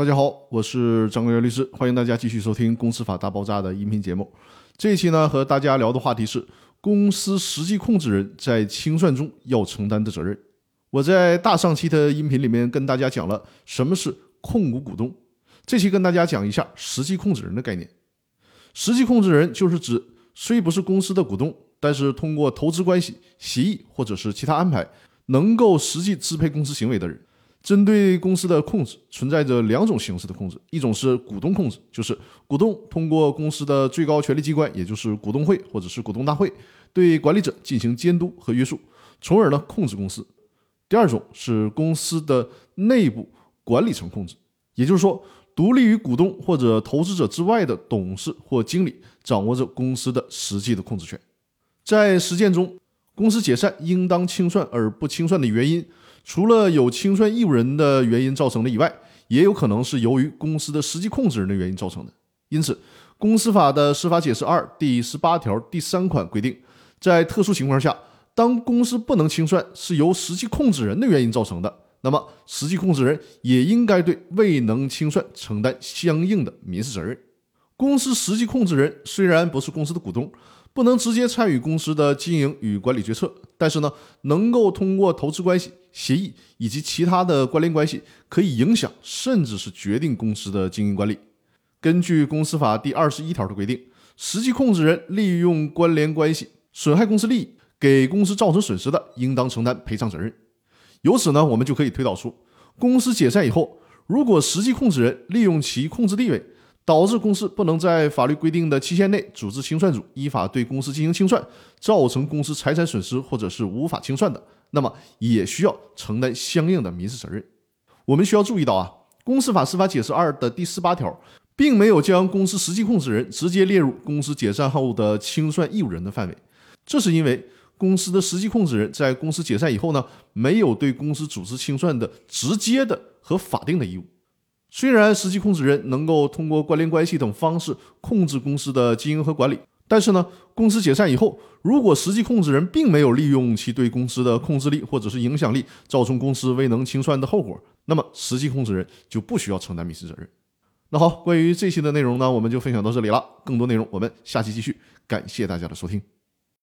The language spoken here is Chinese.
大家好，我是张国元律师，欢迎大家继续收听《公司法大爆炸》的音频节目。这一期呢，和大家聊的话题是公司实际控制人在清算中要承担的责任。我在大上期的音频里面跟大家讲了什么是控股股东，这期跟大家讲一下实际控制人的概念。实际控制人就是指虽不是公司的股东，但是通过投资关系、协议或者是其他安排，能够实际支配公司行为的人。针对公司的控制，存在着两种形式的控制，一种是股东控制，就是股东通过公司的最高权力机关，也就是股东会或者是股东大会，对管理者进行监督和约束，从而呢控制公司。第二种是公司的内部管理层控制，也就是说。独立于股东或者投资者之外的董事或经理掌握着公司的实际的控制权。在实践中，公司解散应当清算而不清算的原因，除了有清算义务人的原因造成的以外，也有可能是由于公司的实际控制人的原因造成的。因此，公司法的司法解释二第十八条第三款规定，在特殊情况下，当公司不能清算是由实际控制人的原因造成的。那么，实际控制人也应该对未能清算承担相应的民事责任。公司实际控制人虽然不是公司的股东，不能直接参与公司的经营与管理决策，但是呢，能够通过投资关系、协议以及其他的关联关系，可以影响甚至是决定公司的经营管理。根据公司法第二十一条的规定，实际控制人利用关联关系损害公司利益，给公司造成损失的，应当承担赔偿责任。由此呢，我们就可以推导出，公司解散以后，如果实际控制人利用其控制地位，导致公司不能在法律规定的期限内组织清算组依法对公司进行清算，造成公司财产损失或者是无法清算的，那么也需要承担相应的民事责任。我们需要注意到啊，公司法司法解释二的第十八条，并没有将公司实际控制人直接列入公司解散后的清算义务人的范围，这是因为。公司的实际控制人在公司解散以后呢，没有对公司组织清算的直接的和法定的义务。虽然实际控制人能够通过关联关系等方式控制公司的经营和管理，但是呢，公司解散以后，如果实际控制人并没有利用其对公司的控制力或者是影响力，造成公司未能清算的后果，那么实际控制人就不需要承担民事责任。那好，关于这期的内容呢，我们就分享到这里了。更多内容我们下期继续。感谢大家的收听。